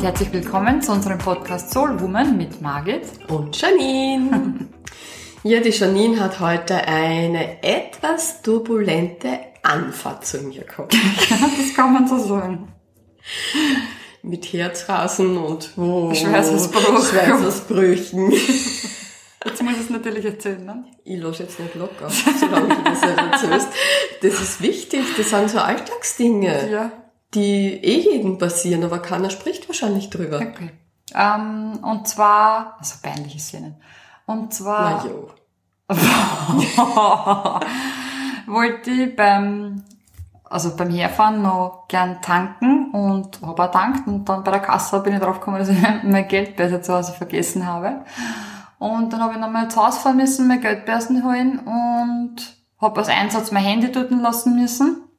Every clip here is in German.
Und herzlich willkommen zu unserem Podcast Soul Woman mit Margit und Janine. ja, die Janine hat heute eine etwas turbulente Anfahrt zu mir gehabt. das kann man so sagen. Mit Herzrasen und oh, Schweißausbruch. Schweißausbrüchen. Jetzt muss ich es natürlich erzählen, ne? Ich lasse jetzt nicht locker, solange du das erzählst. Das ist wichtig, das sind so Alltagsdinge. Ja die eh jedem passieren, aber keiner spricht wahrscheinlich drüber. Okay. Ähm, und zwar, also peinliche Szenen. Und zwar. Wollte ich beim, also beim Herfahren noch gern tanken und habe auch tankt und dann bei der Kasse bin ich drauf gekommen, dass ich mein Geldbörse zu Hause vergessen habe. Und dann habe ich nochmal zu Hause fahren müssen, mein Geldbörsen holen und habe als Einsatz mein Handy dort lassen müssen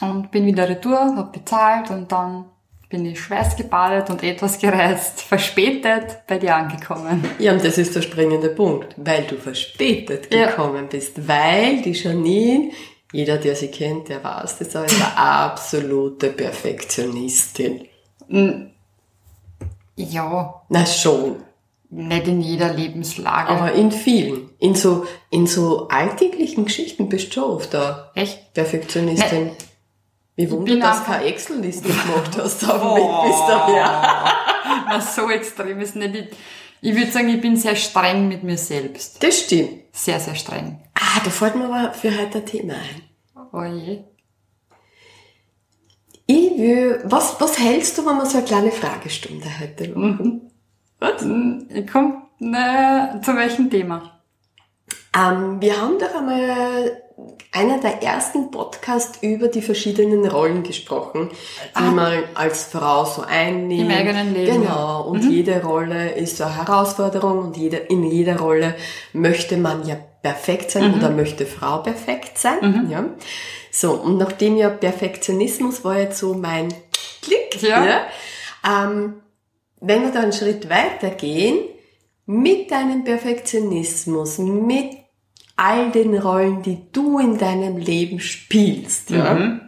und bin wieder retour, habe bezahlt und dann bin ich schweißgebadet und etwas gereist, verspätet bei dir angekommen. Ja, und das ist der springende Punkt, weil du verspätet gekommen ja. bist, weil die Janine, jeder, der sie kennt, der weiß, das ist eine absolute Perfektionistin. Ja. Na schon. Nicht in jeder Lebenslage. Aber in vielen. In so, in so alltäglichen Geschichten bist du schon oft da. Echt? Perfektionistin. Ne wie wundert, dass du keine Excel-Liste gemacht hast auf dem Weg bis daher. Na, so extrem ist nicht. Ich, ich würde sagen, ich bin sehr streng mit mir selbst. Das stimmt. Sehr, sehr streng. Ah, da fällt mir aber für heute ein Thema ein. Oh je. Ich will, was, was hältst du, wenn wir so eine kleine Fragestunde heute machen? Was? Ich komm, ne, zu welchem Thema? Ähm, wir haben doch einmal einer der ersten Podcasts über die verschiedenen Rollen gesprochen, die ah. man als Frau so einnimmt. Im eigenen Leben. Genau. Und mhm. jede Rolle ist so eine Herausforderung und jede, in jeder Rolle möchte man ja perfekt sein mhm. oder möchte Frau perfekt sein. Mhm. Ja. So. Und nachdem ja Perfektionismus war jetzt so mein Klick, ja. ja ähm, wenn wir da einen Schritt weitergehen, mit deinem Perfektionismus, mit all den Rollen, die du in deinem Leben spielst. Ja? Mhm.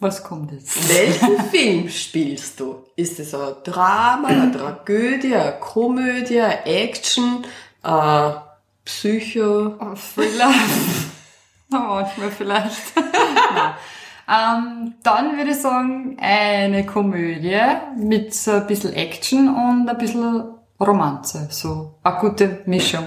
Was kommt jetzt? Welchen Film spielst du? Ist es ein Drama, eine Tragödie, eine Komödie, eine Action, ein Psycho? Ein Thriller? manchmal vielleicht. ähm, dann würde ich sagen, eine Komödie mit so ein bisschen Action und ein bisschen Romanze. So eine gute Mischung.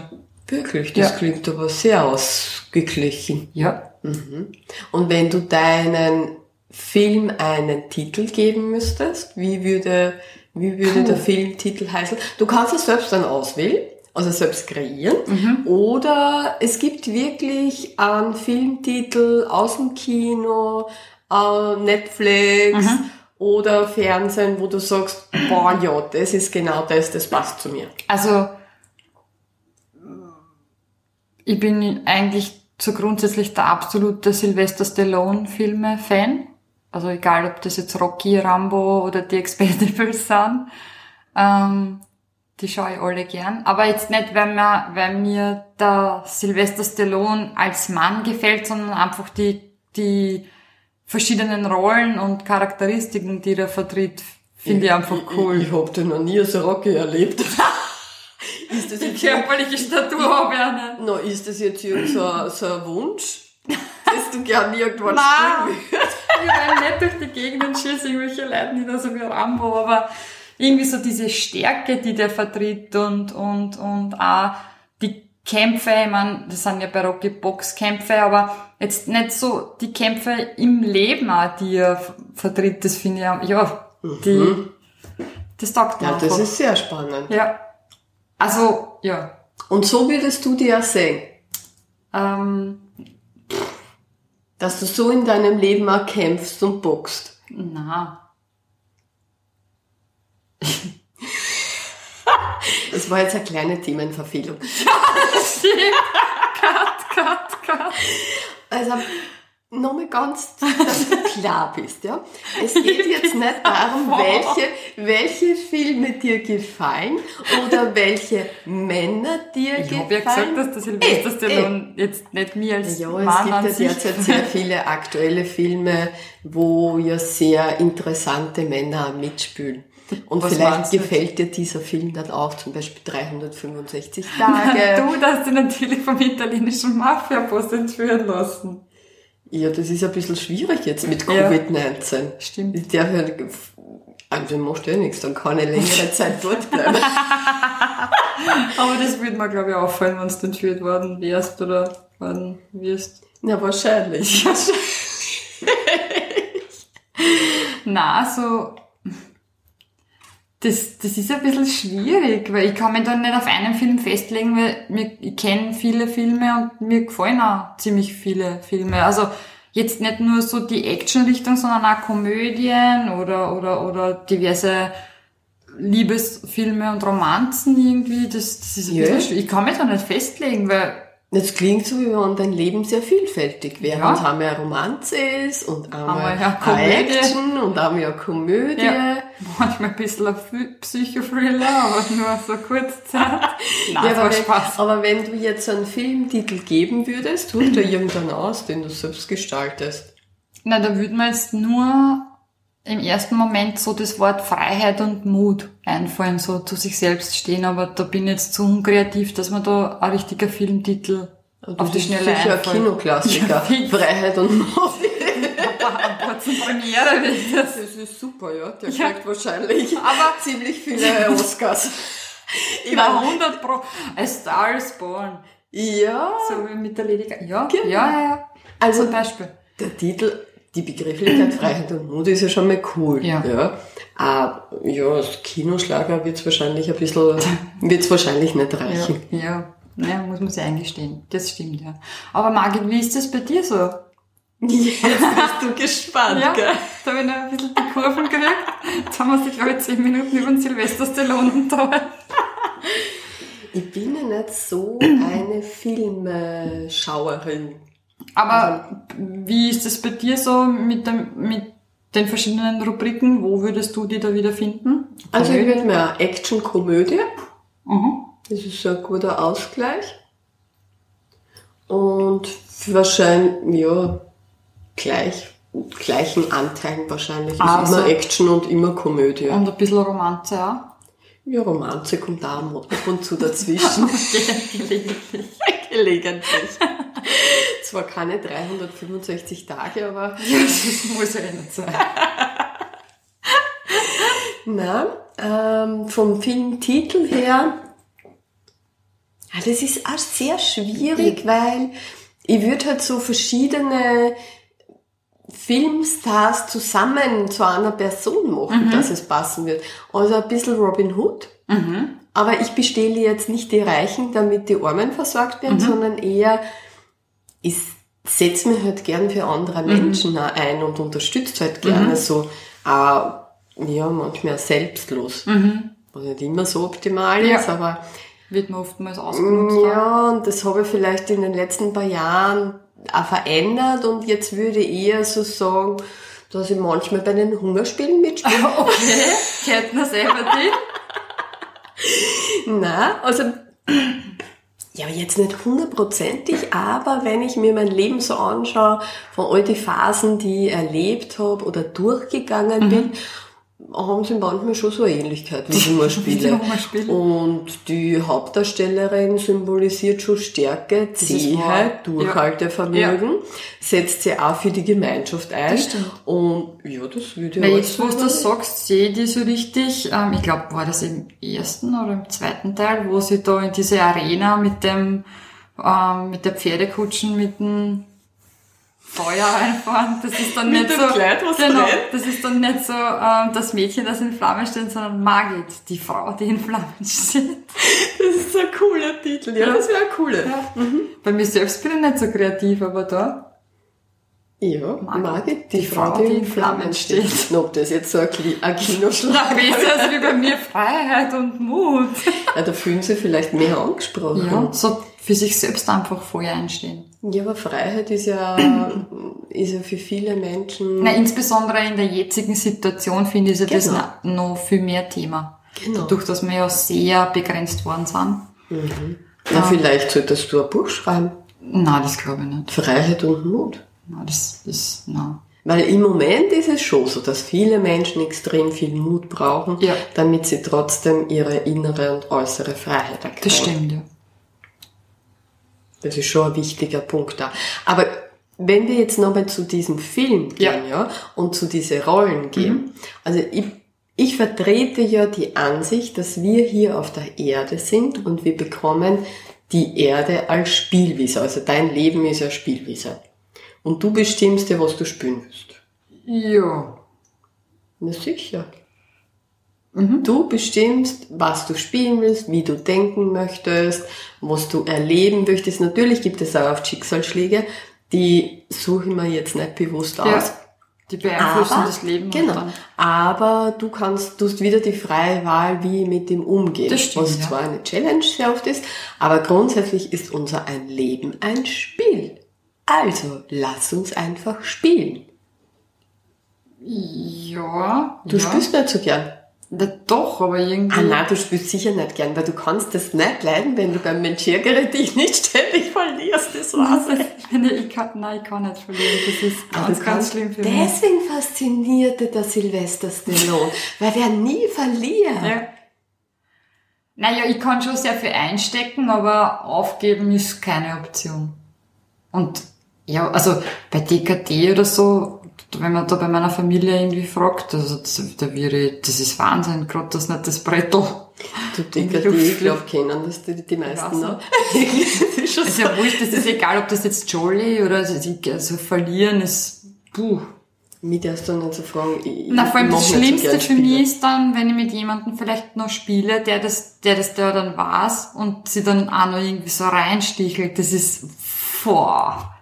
Wirklich, das ja. klingt aber sehr ausgeglichen. Ja. Mhm. Und wenn du deinen Film einen Titel geben müsstest, wie würde, wie würde Puh. der Filmtitel heißen? Du kannst es selbst dann auswählen, also selbst kreieren. Mhm. Oder es gibt wirklich einen Filmtitel aus dem Kino, äh, Netflix mhm. oder Fernsehen, wo du sagst, boah, ja, das ist genau das, das passt zu mir. Also, ich bin eigentlich so grundsätzlich der absolute Sylvester Stallone Filme Fan. Also egal, ob das jetzt Rocky, Rambo oder die Expendables sind. Ähm, die schaue ich alle gern. Aber jetzt nicht, weil mir, weil mir der Sylvester Stallone als Mann gefällt, sondern einfach die, die verschiedenen Rollen und Charakteristiken, die er vertritt, finde ich, ich einfach cool. Ich, ich, ich hab den noch nie als Rocky erlebt. Ist das die körperliche Statur habe auch nicht. No, ist das jetzt so, so ein Wunsch, dass du gerne irgendwann springen würdest? ich will nicht durch die Gegend und schieße irgendwelche Leute nicht so wie Rambo, aber irgendwie so diese Stärke, die der vertritt und, und, und auch die Kämpfe, ich meine, das sind ja bei Rocky Boxkämpfe, aber jetzt nicht so die Kämpfe im Leben auch, die er vertritt, das finde ich, ja, die, mhm. das taugt mir Ja, einfach. das ist sehr spannend. Ja. Also, ja. Und so würdest du dir sehen? Ähm, dass du so in deinem Leben auch kämpfst und boxt? Na. Das war jetzt eine kleine Themenverfehlung. Ja. Cut, cut, cut. Also, nochmal ganz, dass du klar bist, ja. Es geht jetzt nicht darum, welche, welche Filme dir gefallen oder welche Männer dir Ich gefallen. habe ja gesagt, dass der Sylvester Eh, Stallone jetzt nicht mir als Ja, Mann an es gibt ja derzeit sehr viele aktuelle Filme, wo ja sehr interessante Männer mitspielen. Und Was vielleicht du? gefällt dir dieser Film dann auch, zum Beispiel 365 Tage. Du, dass dich natürlich vom italienischen Mafia-Boss entführen lassen. Ja, das ist ein bisschen schwierig jetzt mit Ja. Covid-19. Stimmt. Ich darf ja, also machst du ja nichts, dann kann ich längere Zeit dort bleiben. Aber das würde mir, glaube ich, auffallen, wenn du entführt worden wärst oder worden wirst. Na, wahrscheinlich. Na, so, das, das ist ein bisschen schwierig, weil ich kann mich da nicht auf einen Film festlegen, weil mir, ich kenne viele Filme und mir gefallen auch ziemlich viele Filme. Also jetzt nicht nur so die Action-Richtung, sondern auch Komödien oder, oder, oder diverse Liebesfilme und Romanzen irgendwie. Das, das ist ein Ja. bisschen schwierig. Ich kann mich da nicht festlegen, weil Das klingt so, wie wenn dein Leben sehr vielfältig wäre. Ja. Und einmal eine Romanze ist und Einmal ja Komödie. Action und einmal eine Komödie. Ja. manchmal ein bisschen ein Psy- Psychothriller, aber nur so kurz Zeit. Nein, Ja, aber, wenn, Spaß. aber wenn du jetzt einen Filmtitel geben würdest, such dir irgendeinen aus, den du selbst gestaltest. Na, da würde mir jetzt nur im ersten Moment so das Wort Freiheit und Mut einfallen, so zu sich selbst stehen, aber da bin ich jetzt zu unkreativ, dass man da ein richtiger Filmtitel Das auf die Schnelle sicher ein einfällt. Kinoklassiker. Ja. Freiheit und. Ein zur Premiere wird das. Das ist super, ja. Der Ja. kriegt wahrscheinlich Aber- ziemlich viele Oscars. Ich Na, meine, 100 pro. A Star is Born. ja, So wie mit der Lady Gaga. Ja, Genau. ja, ja, ja. also Zum Beispiel. der Titel, die Begrifflichkeit Freiheit und Mut ist ja schon mal cool. Ja. ja. Ah, ja, als Kinoschlager wird's wahrscheinlich ein bisschen, wird's wahrscheinlich nicht reichen. ja. Ja, muss man sich eingestehen. Das stimmt, ja. Aber Margit, wie ist das bei dir so? Jetzt bist du gespannt, Ja, gell? da habe ich noch ein bisschen die Kurven gekriegt. Jetzt haben wir sich, glaube ich, zehn Minuten über den Sylvester Stallone unterhalten. Ich bin ja nicht so eine Filmschauerin. Aber wie ist das bei dir so mit, dem, mit den verschiedenen Rubriken? Wo würdest du die da wieder finden? Also ich würde mir Action-Komödie, Mhm. das ist so ein guter Ausgleich. Und wahrscheinlich, ja, gleich, gleichen Anteilen wahrscheinlich. Ah, ist immer. Action und immer Komödie. Und ein bisschen Romanze auch. Ja, Romanze kommt da ab und zu dazwischen. Gelegentlich. Gelegentlich. Zwar keine 365 Tage, aber Das muss nicht sein. na, ähm, vom Filmtitel her, ah, das ist auch sehr schwierig, weil ich würde halt so verschiedene Filmstars zusammen zu einer Person machen, dass es passen wird. Also ein bisschen Robin Hood. Aber ich bestehle jetzt nicht die Reichen, damit die Armen versorgt werden, sondern eher, ich setze mich halt gern für andere Menschen auch ein und unterstütze halt gerne so, auch, ja, manchmal selbstlos. Was nicht immer so optimal Ja. ist, aber Wird man oftmals ausgenutzt. ja, und das habe ich vielleicht in den letzten paar Jahren auch verändert und jetzt würde ich eher so sagen, dass ich manchmal bei den Hungerspielen mitspiele. Okay, kennt man selber die? Na, also ja, jetzt nicht hundertprozentig, aber wenn ich mir mein Leben so anschaue, von all die Phasen, die ich erlebt habe oder durchgegangen bin, haben sie manchmal schon so eine Ähnlichkeit wie Wie die Hungerspiele. Hungerspiele. Und die Hauptdarstellerin symbolisiert schon Stärke, ist Zähheit, wahr. Durchhaltevermögen, setzt sie auch für die Gemeinschaft ein. Das stimmt. Und ja, das würde ich jetzt, wo du das sagst, sehe ich die so richtig, ähm, ich glaube, war das im ersten oder im zweiten Teil, wo sie da in diese Arena mit dem, ähm, mit der Pferdekutschen mit dem Feuer einfahren. Das ist dann nicht so, Kleid, was genau, das ist dann nicht so, ähm, das Mädchen, das in Flammen steht, sondern Margit, die Frau, die in Flammen steht. Das ist ein cooler Titel. Ja, Ja. das wäre ein cooler. Ja. Bei mir selbst bin ich nicht so kreativ, aber da, Ja, Margit, Margit, die, Frau, die in Flammen steht. Ob das jetzt so ein, ein Kinoschlag besser als wie bei mir Freiheit und Mut. ja, da fühlen sie vielleicht mehr angesprochen. Ja, so für sich selbst einfach voll einstehen. Ja, aber Freiheit ist ja, ist ja für viele Menschen. Na, insbesondere in der jetzigen Situation finde ich ja das Genau. noch, noch viel mehr Thema. Genau. Dadurch, dass wir ja sehr begrenzt worden sind. Ja, vielleicht solltest du ein Buch schreiben. Nein, das glaube ich nicht. Freiheit und Mut. Nein, das ist, nein. Weil im Moment ist es schon so, dass viele Menschen extrem viel Mut brauchen, Ja. damit sie trotzdem ihre innere und äußere Freiheit erkennen. Das stimmt, ja. Das ist schon ein wichtiger Punkt da. Aber wenn wir jetzt nochmal zu diesem Film gehen, ja, und zu diesen Rollen gehen, also ich, ich vertrete ja die Ansicht, dass wir hier auf der Erde sind und wir bekommen die Erde als Spielwiese. Also dein Leben ist ja Spielwiese. Und du bestimmst ja, was du spielen willst. Ja. Na sicher. Du bestimmst, was du spielen willst, wie du denken möchtest, was du erleben möchtest. Natürlich gibt es auch oft Schicksalsschläge, die suche ich mir jetzt nicht bewusst ja. aus. Die beeinflussen Aber, das Leben. genau. dann- Aber du kannst, du hast wieder die freie Wahl, wie mit dem umgehen. Das stimmt, was ja. zwar eine Challenge sehr oft ist, aber grundsätzlich ist unser ein Leben ein Spiel. Also, lass uns einfach spielen. Ja. Du ja. spielst nicht so gern. Ja, doch, aber irgendwie. Ah nein, du spielst sicher nicht gern, weil du kannst das nicht leiden, wenn du beim Menschärgere dich nicht ständig verlierst, das war's. Finde, ich kann, nein, ich kann nicht verlieren. Das ist ganz, du ganz schlimm für mich. Deswegen faszinierte der Sylvester Stallone, weil der nie verliert. Ja. Naja, ich kann schon sehr viel einstecken, aber aufgeben ist keine Option. Und ja, also bei DKT oder so, wenn man da bei meiner Familie irgendwie fragt, also das, da wäre ich, das ist Wahnsinn, gerade das nicht das Brettel. Du Dicker, die ich glaube kennen, das die, die meisten noch. das ist schon Ist so. ja wurscht, das ist egal, ob das jetzt Jolly oder also, also verlieren ist, puh. Mich darfst du nicht so fragen. Ich, Na, vor allem das so Schlimmste für mich ist dann, wenn ich mit jemandem vielleicht noch spiele, der das, der das da dann weiß und sie dann auch noch irgendwie so reinstichelt. Das ist, boah.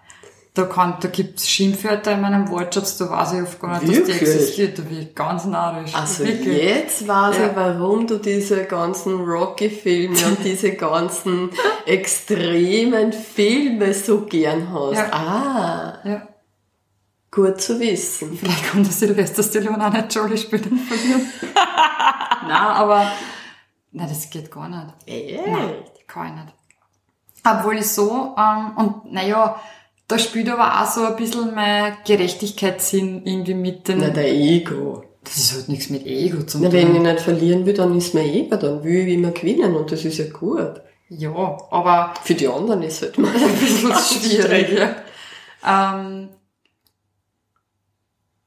Da kann, da gibt's Schimpfwörter in meinem Wortschatz, da weiß ich oft gar nicht, dass die Wirklich? existiert. Da bin ich ganz narrisch. Also Wirklich. jetzt weiß Ja. ich, warum du diese ganzen Rocky-Filme und diese ganzen extremen Filme so gern hast. Ja. Ah, Ja. gut zu wissen. Vielleicht kann der Silvester Stallone auch nicht Jolly spielen verlieren. Nein, aber, nein, das geht gar nicht. Echt? Nein, kann ich nicht. Obwohl ich so, ähm, und naja, da spielt aber auch so ein bisschen mein Gerechtigkeitssinn irgendwie mit den, Na, der Ego. das ist halt nichts mit Ego zu Na, tun. wenn ich nicht verlieren will, dann ist mir Ego, dann will ich immer gewinnen und das ist ja gut. Ja, aber Für die anderen ist es halt mal ein bisschen schwierig, ja. Ähm,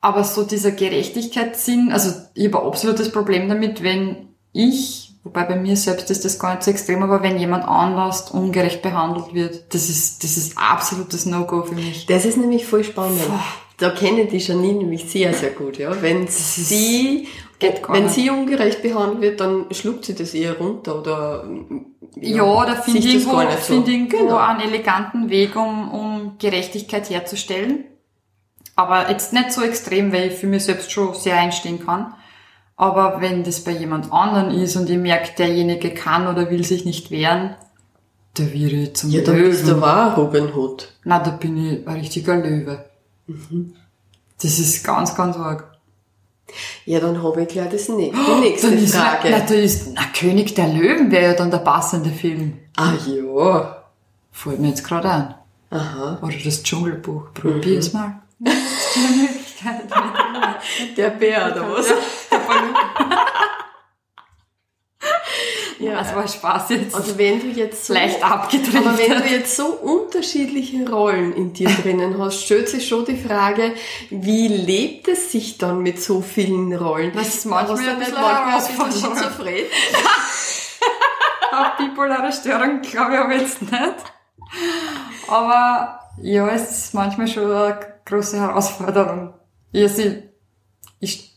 aber so dieser Gerechtigkeitssinn, also ich habe ein absolutes Problem damit, wenn ich, wobei bei mir selbst ist das gar nicht so extrem, aber wenn jemand anders ungerecht behandelt wird, das ist, das ist absolutes No-Go für mich. Das ist nämlich voll spannend. Da kenne die Janine nämlich sehr, sehr gut, ja. Wenn sie, geht gar wenn nicht. sie ungerecht behandelt wird, dann schluckt sie das eher runter oder, Ja, da finde ich das irgendwo, so. find ich irgendwo Genau. einen eleganten Weg, um, um Gerechtigkeit herzustellen. Aber jetzt nicht so extrem, weil ich für mich selbst schon sehr einstehen kann. Aber wenn das bei jemand anderen ist und ich merke, derjenige kann oder will sich nicht wehren, da wäre ich zum Ja, dann bist du Löwen. wahr, Robin Hood. Na, da bin ich ein richtiger Löwe. Mhm. Das ist ganz, ganz arg. Ja, dann habe ich gleich das nächste, die nächste Dann ist, Frage. na, da ist, na, König der Löwen wäre ja dann der passende Film. ah, ja. Fällt mir jetzt gerade ein. Aha. Oder das Dschungelbuch. Mhm. Probier's Der Bär, oder was? Ja, Das war Spaß jetzt. also wenn du jetzt so, Leicht abgedreht. aber wenn du jetzt so unterschiedliche Rollen in dir drinnen hast, stellt sich schon die Frage, wie lebt es sich dann mit so vielen Rollen? Das ist manchmal ein nicht manchmal ein bisschen schizophren? Eine bipolare Störung glaube ich aber jetzt nicht. Aber ja, es ist manchmal schon eine große Herausforderung. Ja, sie, ich,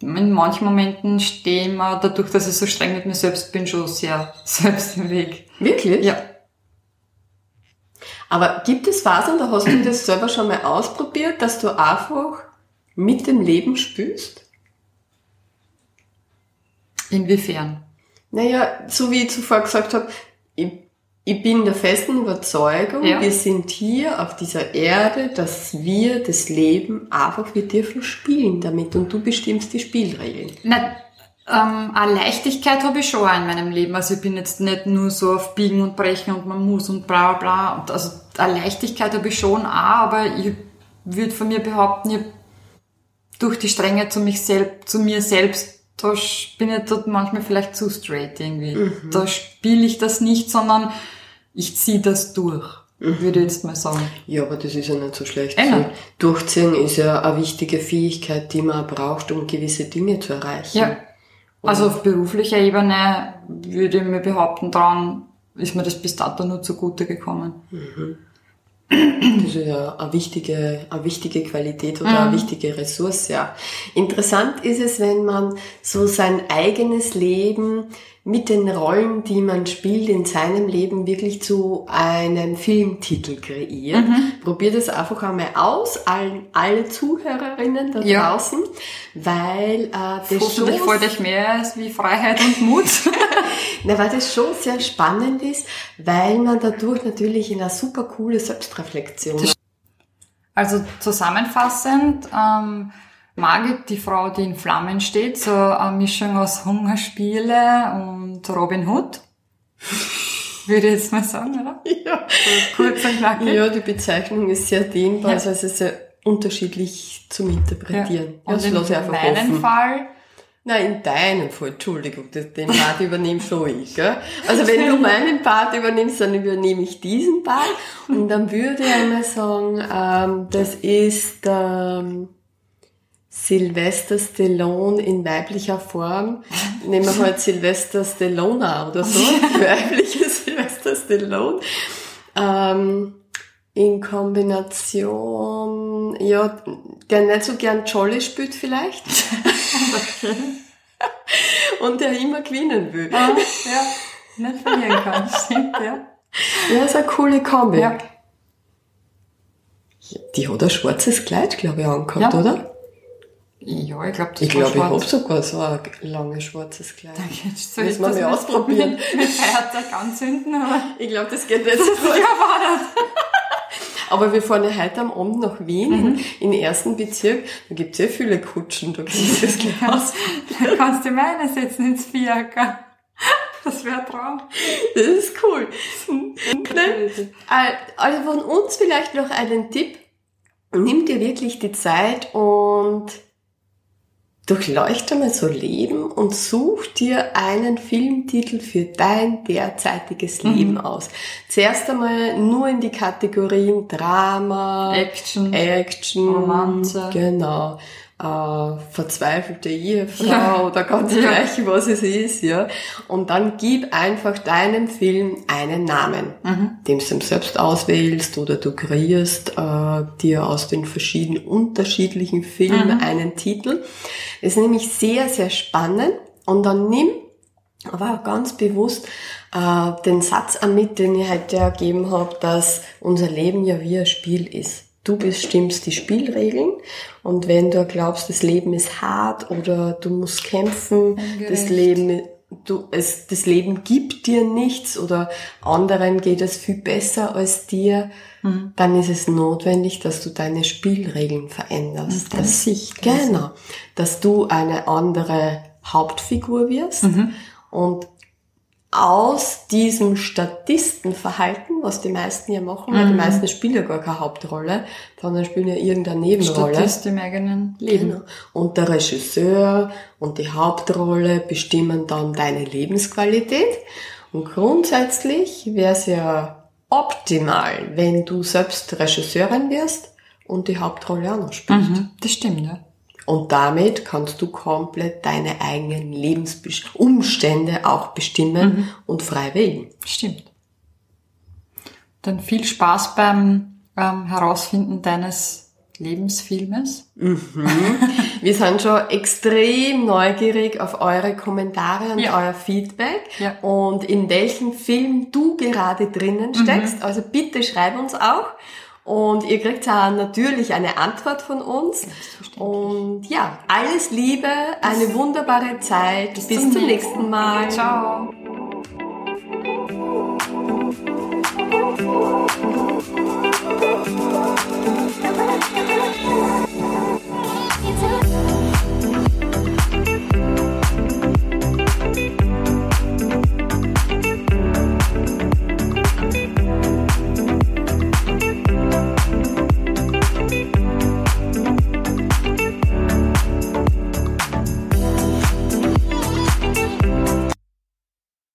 in manchen Momenten stehe ich mir, dadurch, dass ich so streng mit mir selbst bin, schon sehr selbst im Weg. Wirklich? Ja. Aber gibt es Phasen, da hast du das selber schon mal ausprobiert, dass du einfach mit dem Leben spürst? Inwiefern? Naja, so wie ich zuvor gesagt habe, ich bin der festen Überzeugung, Ja. wir sind hier auf dieser Erde, dass wir das Leben einfach, wir dürfen spielen damit und du bestimmst die Spielregeln. Na, ähm, eine Leichtigkeit habe ich schon auch in meinem Leben. Also ich bin jetzt nicht nur so auf Biegen und Brechen und man muss und bla bla bla. Und also eine Leichtigkeit habe ich schon auch, aber ich würde von mir behaupten, ich durch die Strenge zu, mich selbst, zu mir selbst, da bin ich dort manchmal vielleicht zu straight irgendwie. Da spiele ich das nicht, sondern ich ziehe das durch, würde ich jetzt mal sagen. Ja, aber das ist ja nicht so schlecht. So, Durchziehen ist ja eine wichtige Fähigkeit, die man braucht, um gewisse Dinge zu erreichen. Ja. Also auf beruflicher Ebene würde ich mir behaupten, dran ist mir das bis dato nur zugute gekommen. Das ist ja eine wichtige, eine wichtige Qualität oder eine wichtige Ressource, ja. Interessant ist es, wenn man so sein eigenes Leben mit den Rollen, die man spielt in seinem Leben, wirklich zu einem Filmtitel kreiert. Probiert es einfach einmal aus, allen, alle Zuhörerinnen da Ja. draußen, weil äh, das Hoffentlich schon freut euch mehr als wie Freiheit und Mut. Na, weil das schon sehr spannend ist, weil man dadurch natürlich in eine super coole Selbstreflexion Also zusammenfassend, ähm, Margit, die Frau, die in Flammen steht, so eine Mischung aus Hungerspiele und Robin Hood. Würde ich jetzt mal sagen, oder? Ja. So kurz und knackig. ja, die Bezeichnung ist sehr dehnbar, Ja. also es ist sehr unterschiedlich zum Interpretieren. Ja, Und das in lasse ich einfach meinem. Fall, Nein, in deinem Fall, Entschuldigung, den Part übernehme schon ich. Gell? Also wenn du meinen Part übernimmst, dann übernehme ich diesen Part. Und dann würde ich einmal sagen, ähm, das ist ähm, Sylvester Stallone in weiblicher Form. Nehmen wir halt Sylvester Stallone oder so, weibliches Sylvester Stallone. Ähm, in Kombination, ja, der nicht so gern Jolly spielt vielleicht. Und der immer gewinnen will. ah, ja, nicht verlieren kann, stimmt, ja. Ja, ist eine coole Kombi. Ja. Die hat ein schwarzes Kleid, glaube ich, angehabt, Ja. oder? Ja, ich glaube, das Ich war glaube, ich schwarz. habe sogar so ein langes schwarzes Kleid. Jetzt soll Müssen ich wir das mal mit- ausprobieren. Mit, mit Feiertag anzünden, aber Ich glaube, das geht nicht so gut. ja, war das. Aber wir fahren ja heute am Abend nach Wien, Mhm. in den ersten Bezirk. Da gibt's ja viele Kutschen, da kennst du das aus. Da kannst du meine setzen ins Fiaker. Das wäre Traum. Das ist cool. Ne? Also von uns vielleicht noch einen Tipp. Nimm dir wirklich die Zeit und durchleuchte mal so Leben und such dir einen Filmtitel für dein derzeitiges Leben aus. Zuerst einmal nur in die Kategorien Drama, Action. Action, Romanze. genau, äh, verzweifelte Ehefrau Ja. oder ganz Ja. gleich, was es ist, ja. Und dann gib einfach deinem Film einen Namen, Mhm. den du selbst auswählst oder du kreierst äh, dir aus den verschiedenen unterschiedlichen Filmen Mhm. einen Titel. Das ist nämlich sehr, sehr spannend. Und dann nimm aber auch ganz bewusst äh, den Satz an mit, den ich heute ergeben habe, dass unser Leben ja wie ein Spiel ist. Du bestimmst die Spielregeln und wenn du glaubst, das Leben ist hart oder du musst kämpfen, das. Leben, du, es, das Leben gibt dir nichts oder anderen geht es viel besser als dir, dann ist es notwendig, dass du deine Spielregeln veränderst. Und deine dass, Sichtweise. genau, dass du eine andere Hauptfigur wirst und aus diesem Statistenverhalten, was die meisten ja machen, weil die meisten spielen ja gar keine Hauptrolle, sondern spielen ja irgendeine Nebenrolle. Statist im eigenen Leben. Genau. Und der Regisseur und die Hauptrolle bestimmen dann deine Lebensqualität. Und grundsätzlich wäre es ja optimal, wenn du selbst Regisseurin wirst und die Hauptrolle auch noch spielst. Mhm, das stimmt, ja. Und damit kannst du komplett deine eigenen Lebensumstände auch bestimmen und frei wählen. Stimmt. Dann viel Spaß beim ähm, Herausfinden deines Lebensfilmes. Wir sind schon extrem neugierig auf eure Kommentare und Ja. euer Feedback Ja. und in welchem Film du gerade drinnen steckst. Also bitte schreib uns auch. Und ihr kriegt da natürlich eine Antwort von uns. Und ja, alles Liebe, eine wunderbare Zeit. Bis, zum, zum nächsten Mal. Ciao.